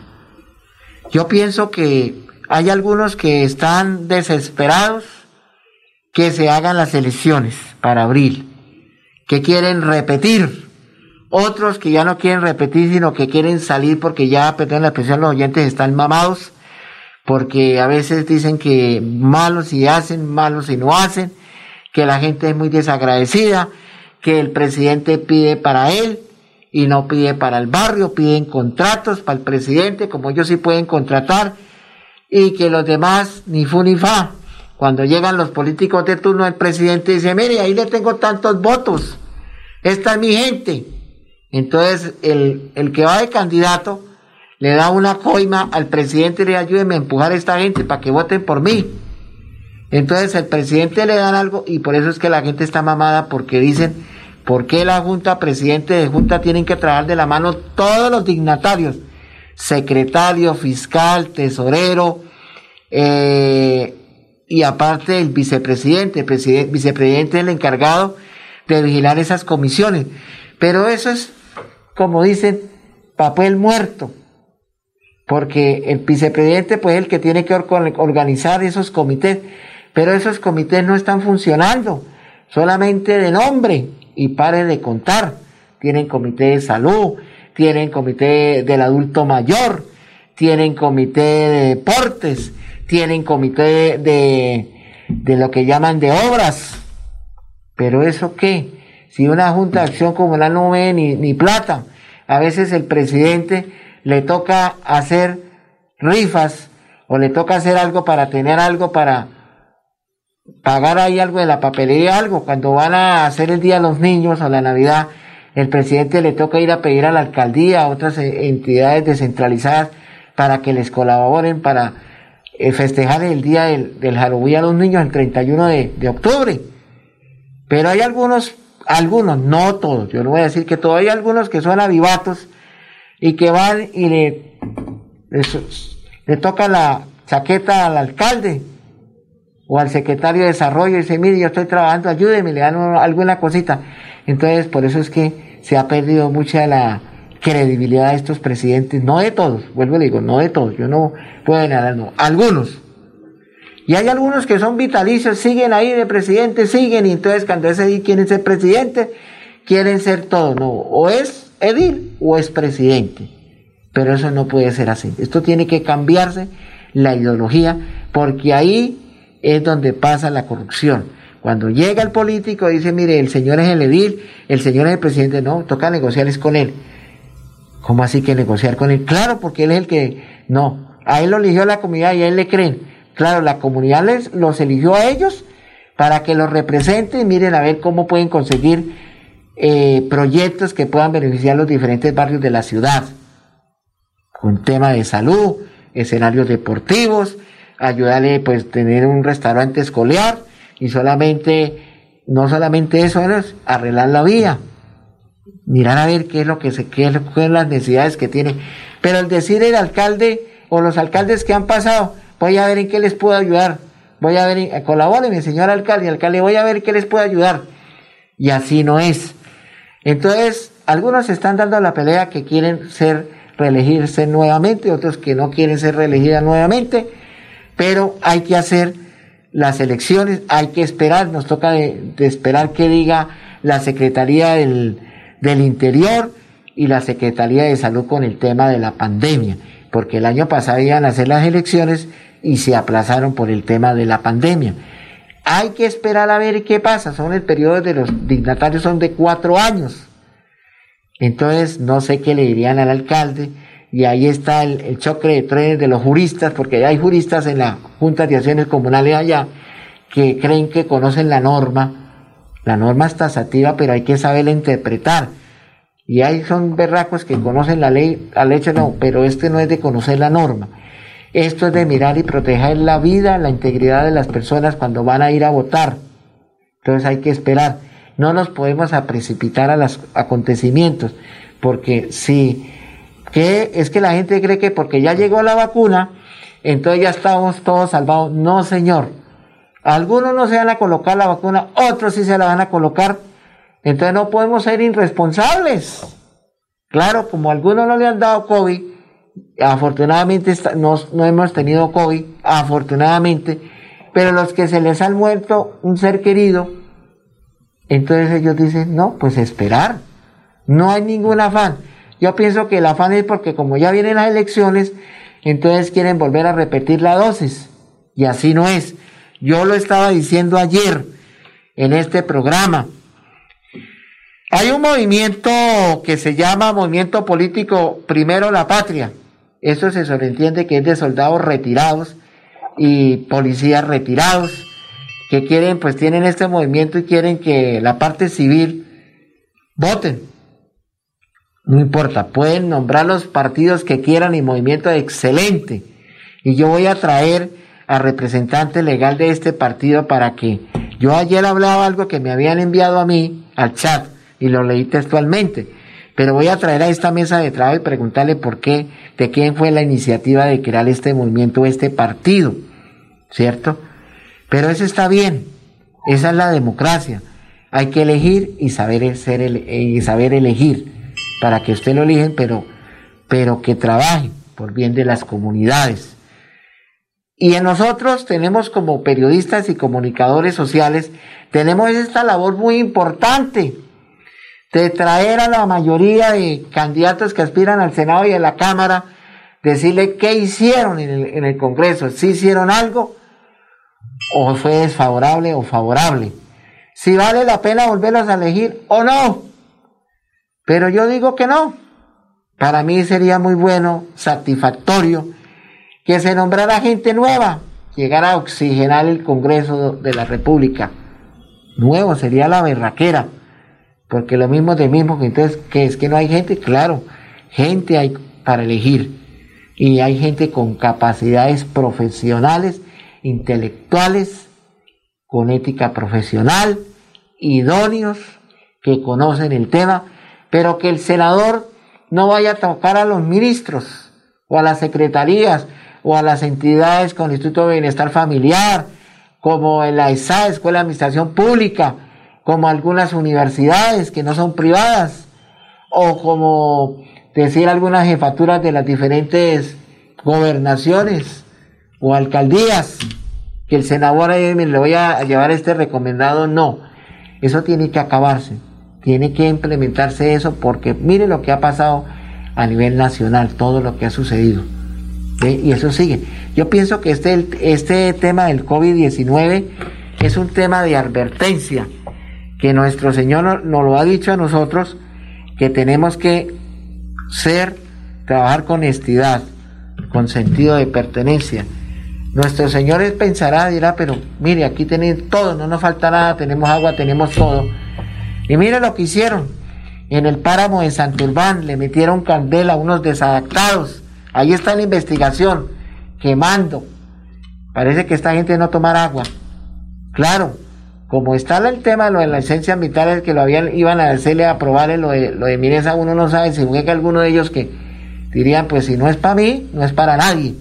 Yo pienso que hay algunos que están desesperados que se hagan las elecciones para abril, que quieren repetir, otros que ya no quieren repetir, sino que quieren salir porque ya, perdón la expresión, los oyentes están mamados, porque a veces dicen que malos y hacen, malos y no hacen, que la gente es muy desagradecida, que el presidente pide para él, y no pide para el barrio, piden contratos para el presidente, como ellos sí pueden contratar, y que los demás ni fu ni fa. Cuando llegan los políticos de turno, el presidente dice, mire, ahí le tengo tantos votos, esta es mi gente. Entonces, el, el que va de candidato le da una coima al presidente y le ayúdeme a empujar a esta gente para que voten por mí. Entonces, el presidente le dan algo y por eso es que la gente está mamada porque dicen, ¿Por qué la Junta, presidente de Junta, tienen que trabajar de la mano todos los dignatarios? Secretario, fiscal, tesorero, eh, y aparte el vicepresidente, el vicepresidente es el encargado de vigilar esas comisiones. Pero eso es, como dicen, papel muerto. Porque el vicepresidente, pues, es el que tiene que organizar esos comités. Pero esos comités no están funcionando, solamente de nombre y pare de contar. Tienen comité de salud, tienen comité del adulto mayor, tienen comité de deportes, tienen comité de, de lo que llaman de obras. Pero eso qué? Si una junta de acción comunal no ve ni, ni plata, a veces el presidente le toca hacer rifas o le toca hacer algo para tener algo para pagar ahí algo de la papelería, algo. Cuando van a hacer el Día de los Niños o la Navidad, el presidente le toca ir a pedir a la alcaldía, a otras eh, entidades descentralizadas, para que les colaboren para eh, festejar el Día del, del, Halloween a los niños el 31 de, de, octubre. Pero hay algunos, algunos, no todos, yo no voy a decir que todos, hay algunos que son avivatos y que van y le, le toca la chaqueta al alcalde o al secretario de desarrollo y dice, mire, yo estoy trabajando, ayúdeme, le dan alguna cosita. Entonces, por eso es que se ha perdido mucha la credibilidad de estos presidentes, no de todos, vuelvo y le digo, no de todos, yo no puedo hablar, no, algunos. Y hay algunos que son vitalicios, siguen ahí de presidente, siguen, y entonces cuando ese quién es el presidente, quieren ser todo, no, o es edil o es presidente. Pero eso no puede ser así. Esto tiene que cambiarse la ideología, porque ahí es donde pasa la corrupción. Cuando llega el político dice, mire, el señor es el edil, el señor es el presidente, no, toca negociarles con él. ¿Cómo así que negociar con él? Claro, porque él es el que, no, a él lo eligió la comunidad y a él le creen. Claro, la comunidad les, los eligió a ellos para que los representen y miren a ver cómo pueden conseguir eh, proyectos que puedan beneficiar los diferentes barrios de la ciudad. Un tema de salud, escenarios deportivos, ayudarle pues tener un restaurante escolar y solamente, no solamente eso, es arreglar la vía, mirar a ver qué es lo que se, qué son las necesidades que tiene. Pero el decir el alcalde o los alcaldes que han pasado, voy a ver en qué les puedo ayudar, voy a ver, colabore señor alcalde, alcalde, voy a ver qué les puedo ayudar. Y así no es. Entonces, algunos están dando la pelea que quieren ser reelegirse nuevamente, otros que no quieren ser reelegidas nuevamente, pero hay que hacer las elecciones, hay que esperar, nos toca de, esperar que diga la Secretaría del, del Interior y la Secretaría de Salud con el tema de la pandemia, porque el año pasado iban a hacer las elecciones y se aplazaron por el tema de la pandemia. Hay que esperar a ver qué pasa. Son el periodo de los dignatarios son de cuatro años. Entonces no sé qué le dirían al alcalde. Y ahí está el, choque de trenes de los juristas, porque hay juristas en la Junta de Acciones Comunales allá que creen que conocen la norma. La norma es tasativa, pero hay que saberla interpretar. Y hay son berracos que conocen la ley, al hecho no, pero este no es de conocer la norma. Esto es de mirar y proteger la vida, la integridad de las personas cuando van a ir a votar. Entonces hay que esperar. No nos podemos a precipitar a los acontecimientos, porque si que es que la gente cree que porque ya llegó la vacuna, entonces ya estamos todos salvados. No, señor. Algunos no se van a colocar la vacuna, otros sí se la van a colocar. Entonces no podemos ser irresponsables. Claro, como a algunos no le han dado COVID, afortunadamente no, no hemos tenido COVID, afortunadamente, pero los que se les han muerto un ser querido, entonces ellos dicen, no, pues esperar, no hay ningún afán. Yo pienso que el afán es porque como ya vienen las elecciones, entonces quieren volver a repetir la dosis, y así no es. Yo lo estaba diciendo ayer en este programa. Hay un movimiento que se llama Movimiento Político Primero la Patria eso se sobreentiende que es de soldados retirados y policías retirados que quieren, pues tienen este movimiento y quieren que la parte civil voten. No importa, pueden nombrar los partidos que quieran y movimiento excelente. Y yo voy a traer al representante legal de este partido para que yo ayer hablaba algo que me habían enviado a mí al chat y lo leí textualmente pero voy a traer a esta mesa de trabajo y preguntarle por qué, de quién fue la iniciativa de crear este movimiento, este partido, ¿cierto? Pero eso está bien, esa es la democracia. Hay que elegir y saber, ser y saber elegir para que usted lo eligen, pero, pero que trabaje por bien de las comunidades. Y en nosotros tenemos como periodistas y comunicadores sociales, tenemos esta labor muy importante de traer a la mayoría de candidatos que aspiran al Senado y a la Cámara, decirle qué hicieron en el, Congreso, si hicieron algo o fue desfavorable o favorable, si vale la pena volverlos a elegir o no. Pero yo digo que no. Para mí sería muy bueno, satisfactorio, que se nombrara gente nueva, llegara a oxigenar el Congreso de la República. Nuevo sería la berraquera porque lo mismo de mismo, entonces, que es que no hay gente? Claro, gente hay para elegir. Y hay gente con capacidades profesionales, intelectuales, con ética profesional, idóneos, que conocen el tema, pero que el senador no vaya a tocar a los ministros o a las secretarías o a las entidades con Instituto de Bienestar Familiar, como en la ESA, Escuela de Administración Pública, como algunas universidades que no son privadas, o como decir algunas jefaturas de las diferentes gobernaciones o alcaldías, que el senador le voy a llevar este recomendado, no, eso tiene que acabarse. Tiene que implementarse eso porque mire lo que ha pasado a nivel nacional, todo lo que ha sucedido. Y eso sigue. Yo pienso que este, este tema del COVID-19 es un tema de advertencia, que nuestro Señor nos lo ha dicho a nosotros, que tenemos que ser, trabajar con honestidad, con sentido de pertenencia. Nuestro Señor pensará, dirá, pero mire, aquí tenéis todo, no nos falta nada, tenemos agua, tenemos todo. Y mire lo que hicieron. En el páramo de Santurbán le metieron candela a unos desadaptados. Ahí está la investigación, quemando. Parece que esta gente no tomara agua. Claro, como está el tema de lo de la licencia militar, que lo habían, iban a hacerle a probar lo de, lo de Mireza, uno no sabe si fue que alguno de ellos que dirían, pues si no es para mí, no es para nadie.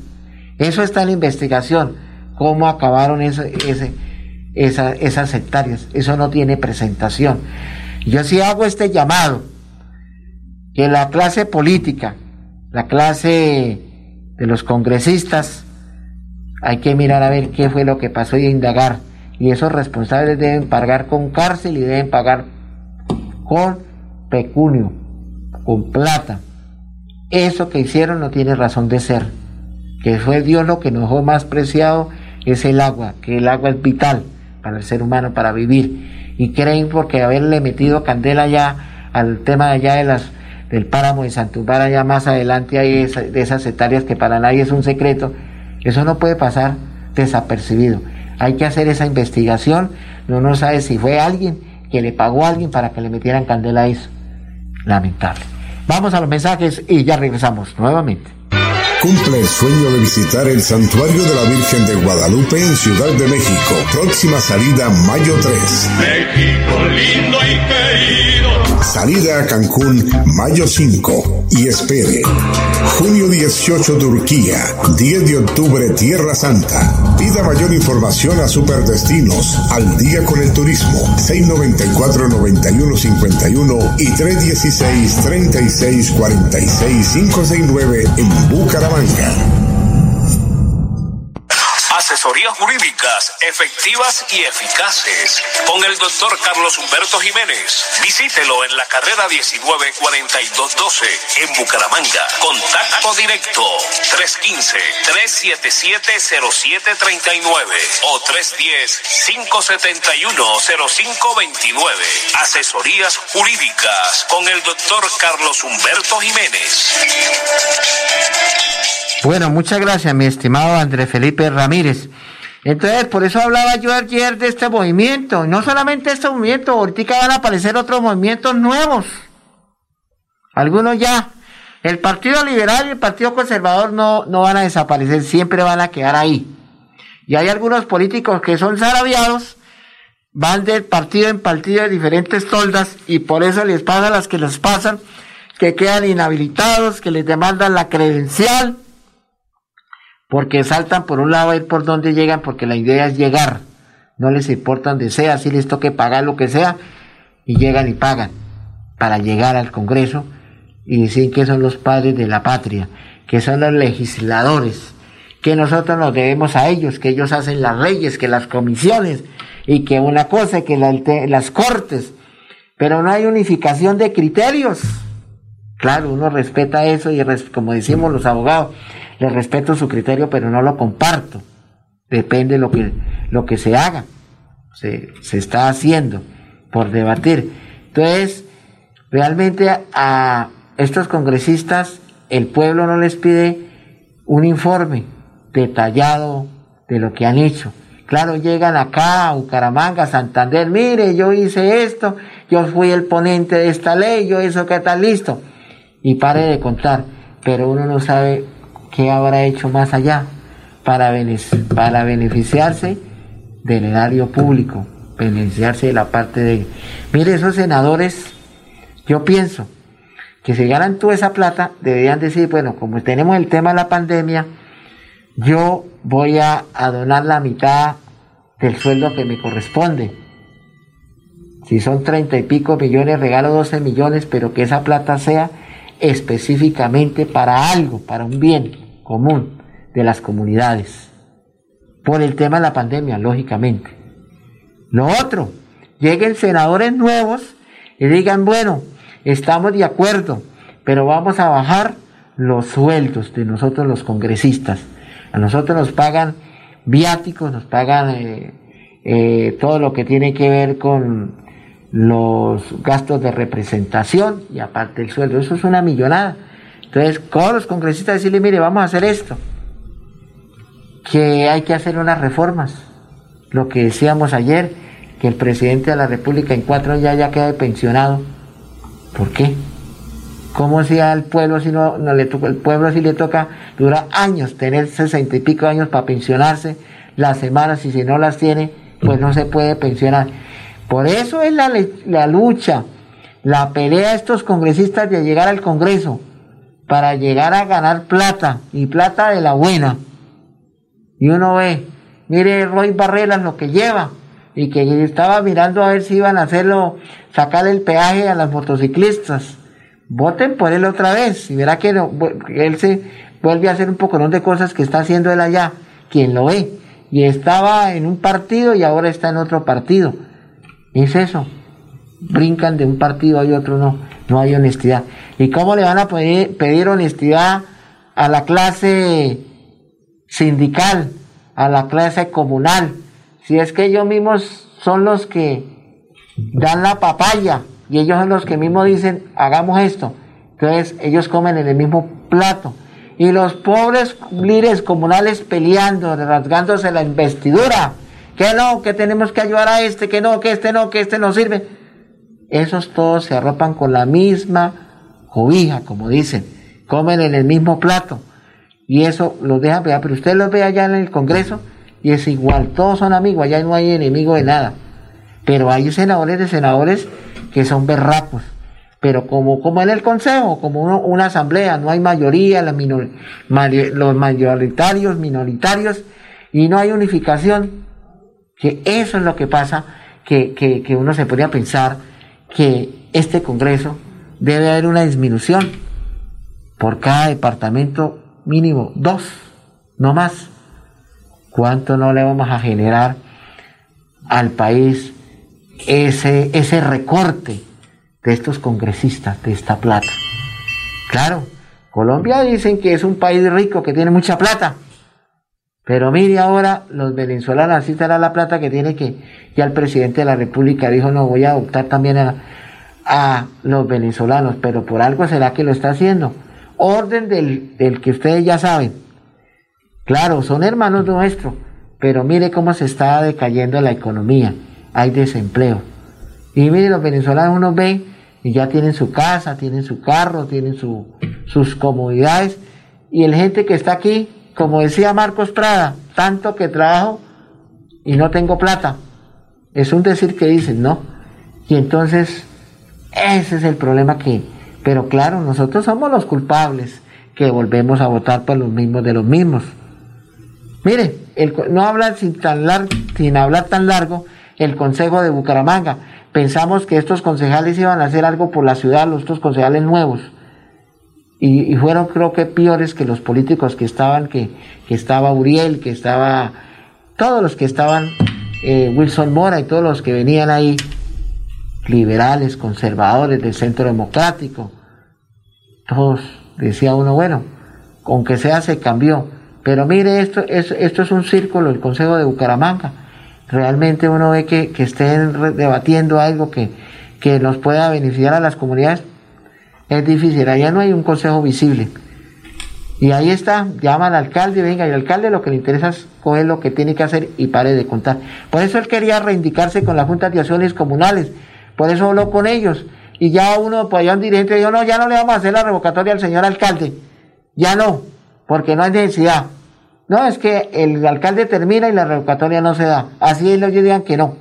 Eso está en la investigación. ¿Cómo acabaron ese, ese, esas hectáreas? Eso no tiene presentación. Yo sí hago este llamado, que la clase política, la clase de los congresistas, hay que mirar a ver qué fue lo que pasó y indagar. Y esos responsables deben pagar con cárcel y deben pagar con pecunio, con plata. Eso que hicieron no tiene razón de ser. Que fue Dios lo que nos dejó más preciado es el agua, que el agua es vital para el ser humano para vivir y creen porque haberle metido candela ya al tema allá de las del páramo de Santumbar allá más adelante hay de esas hectáreas que para nadie es un secreto, eso no puede pasar desapercibido. Hay que hacer esa investigación, no no sabe si fue alguien que le pagó a alguien para que le metieran candela a eso. Lamentable. Vamos a los mensajes y ya regresamos nuevamente cumple el sueño de visitar el Santuario de la Virgen de Guadalupe en Ciudad de México. Próxima salida mayo 3. México lindo y querido. Salida a Cancún mayo 5. Y espere. Junio 18 Turquía. 10 de octubre Tierra Santa. Pida mayor información a Superdestinos. Al día con el turismo. 694-9151 y 316-3646-569 en Bucaramanga. Wednesday. Asesorías jurídicas efectivas y eficaces con el doctor Carlos Humberto Jiménez. Visítelo en la carrera 194212 en Bucaramanga. Contacto directo 315-377-0739 o 310-571-0529. Asesorías jurídicas con el doctor Carlos Humberto Jiménez. Bueno, muchas gracias, mi estimado Andrés Felipe Ramírez. Entonces, por eso hablaba yo ayer de este movimiento. No solamente este movimiento, ahorita van a aparecer otros movimientos nuevos. Algunos ya. El Partido Liberal y el Partido Conservador no, no van a desaparecer, siempre van a quedar ahí. Y hay algunos políticos que son zarabiados, van del partido en partido de diferentes toldas y por eso les pasa las que les pasan, que quedan inhabilitados, que les demandan la credencial porque saltan por un lado ir por donde llegan, porque la idea es llegar, no les importa donde sea, si les toque pagar lo que sea, y llegan y pagan. Para llegar al Congreso y decir que son los padres de la patria, que son los legisladores, que nosotros nos debemos a ellos, que ellos hacen las leyes, que las comisiones, y que una cosa, que las cortes, pero no hay unificación de criterios. Claro, uno respeta eso y como decimos los abogados, le respeto su criterio, pero no lo comparto. Depende de lo que, lo que se haga. Se, se está haciendo por debatir. Entonces, realmente a, estos congresistas el pueblo no les pide un informe detallado de lo que han hecho. Claro, llegan acá a Bucaramanga, Santander, mire, yo hice esto, yo fui el ponente de esta ley, yo eso que está listo. Y pare de contar, pero uno no sabe ¿qué habrá hecho más allá para, para beneficiarse del erario público, beneficiarse de la parte de... Mire, esos senadores, yo pienso que si ganan toda esa plata, deberían decir, bueno, como tenemos el tema de la pandemia, yo voy a, donar la mitad del sueldo que me corresponde. Si son treinta y pico millones, regalo 12 millones, pero que esa plata sea específicamente para algo, para un bien común de las comunidades. Por el tema de la pandemia, lógicamente. Lo otro, lleguen senadores nuevos y digan, bueno, estamos de acuerdo, pero vamos a bajar los sueldos de nosotros los congresistas. A nosotros nos pagan viáticos, nos pagan eh, eh, todo lo que tiene que ver con los gastos de representación y aparte el sueldo. Eso es una millonada. Entonces, con los congresistas decirle, mire, vamos a hacer esto, que hay que hacer unas reformas. Lo que decíamos ayer, que el presidente de la República en cuatro años ya, queda pensionado. ¿Por qué? ¿Cómo si al pueblo si no, no le el pueblo si le toca, dura años, tener sesenta y pico años para pensionarse, las semanas y si no las tiene, pues no se puede pensionar. Por eso es la, la lucha, la pelea de estos congresistas de llegar al Congreso, para llegar a ganar plata, y plata de la buena. Y uno ve, mire Roy Barreras lo que lleva, y que estaba mirando a ver si iban a hacerlo, sacar el peaje a las motociclistas voten por él otra vez y verá que, él se vuelve a hacer un poco de cosas que está haciendo él allá, quien lo ve. Y estaba en un partido y ahora está en otro partido. Es eso. Brincan de un partido a otro, no, no hay honestidad. ¿Y cómo le van a pedir honestidad a la clase sindical, a la clase comunal? Si es que ellos mismos son los que dan la papaya y ellos son los que mismos dicen, hagamos esto. Entonces ellos comen en el mismo plato. Y los pobres líderes comunales peleando, rasgándose la investidura. Que no, que tenemos que ayudar a este, que no, que este no, que este no sirve. Esos todos se arropan con la misma cobija, como dicen. Comen en el mismo plato. Y eso los deja Pero usted los ve allá en el Congreso y es igual. Todos son amigos, allá no hay enemigo de nada. Pero hay senadores de senadores que son berracos. Pero como, como en el Consejo, como una asamblea, no hay mayoría, los mayoritarios, minoritarios, y no hay unificación, que eso es lo que pasa, que, que, que uno se podría pensar que este Congreso debe haber una disminución por cada departamento mínimo, dos, no más. ¿Cuánto no le vamos a generar al país ese, ese recorte de estos congresistas, de esta plata. Claro, Colombia dicen que es un país rico, que tiene mucha plata. Pero mire ahora, los venezolanos, así estará la plata que tiene que, ya el presidente de la República dijo, no, voy a adoptar también a, a los venezolanos, pero por algo será que lo está haciendo. Orden del, del que ustedes ya saben. Claro, son hermanos nuestros, pero mire cómo se está decayendo la economía hay desempleo. Y mire, los venezolanos uno ve y ya tienen su casa, tienen su carro, tienen su, sus comodidades. Y el gente que está aquí, como decía Marcos Prada, tanto que trabajo y no tengo plata. Es un decir que dicen, ¿no? Y entonces, ese es el problema que... Pero claro, nosotros somos los culpables que volvemos a votar por los mismos de los mismos. Mire, el, no hablan sin, tan sin hablar tan largo, el Consejo de Bucaramanga. Pensamos que estos concejales iban a hacer algo por la ciudad, los otros concejales nuevos. Y, fueron creo que peores que los políticos que estaban, que, que estaba Uriel, que estaba, todos los que estaban, eh, Wilson Mora y todos los que venían ahí, liberales, conservadores del centro democrático. Todos, decía uno, bueno, aunque sea se cambió. Pero mire, esto, esto es un círculo, el Consejo de Bucaramanga realmente uno ve que, estén debatiendo algo que, que nos pueda beneficiar a las comunidades, es difícil. Allá no hay un consejo visible. Y ahí está, llama al alcalde, venga, y el alcalde lo que le interesa es coger lo que tiene que hacer y pare de contar. Por eso él quería reivindicarse con las juntas de acciones comunales, por eso habló con ellos. Y ya uno, pues allá un dirigente dijo, no, ya no le vamos a hacer la revocatoria al señor alcalde. Ya no, porque no hay necesidad. No, es que el alcalde termina y la revocatoria no se da. Así ellos digan que no.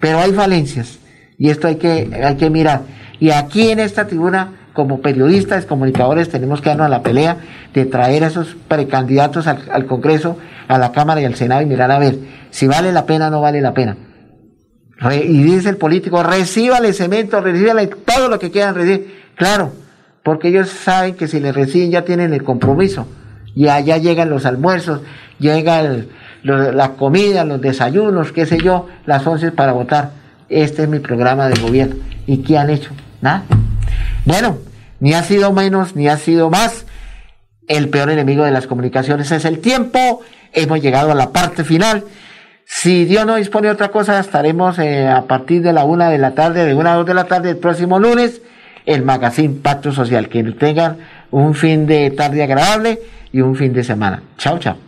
Pero hay falencias y esto hay que, hay que mirar. Y aquí en esta tribuna, como periodistas, comunicadores, tenemos que darnos a la pelea de traer a esos precandidatos al, Congreso, a la Cámara y al Senado y mirar a ver si vale la pena o no vale la pena. y dice el político, recíbale cemento, recíbale todo lo que quieran recibir. Claro, porque ellos saben que si le reciben ya tienen el compromiso y allá llegan los almuerzos, llega la comida, los desayunos, qué sé yo, las once para votar. Este es mi programa de gobierno. ¿Y qué han hecho? Nada. Bueno, ni ha sido menos, ni ha sido más. El peor enemigo de las comunicaciones es el tiempo. Hemos llegado a la parte final. Si Dios no dispone de otra cosa, estaremos eh, a partir de la una de la tarde, de una a dos de la tarde, el próximo lunes, el Magazine Pacto Social. Que tengan un fin de tarde agradable y un fin de semana. Chao, chao.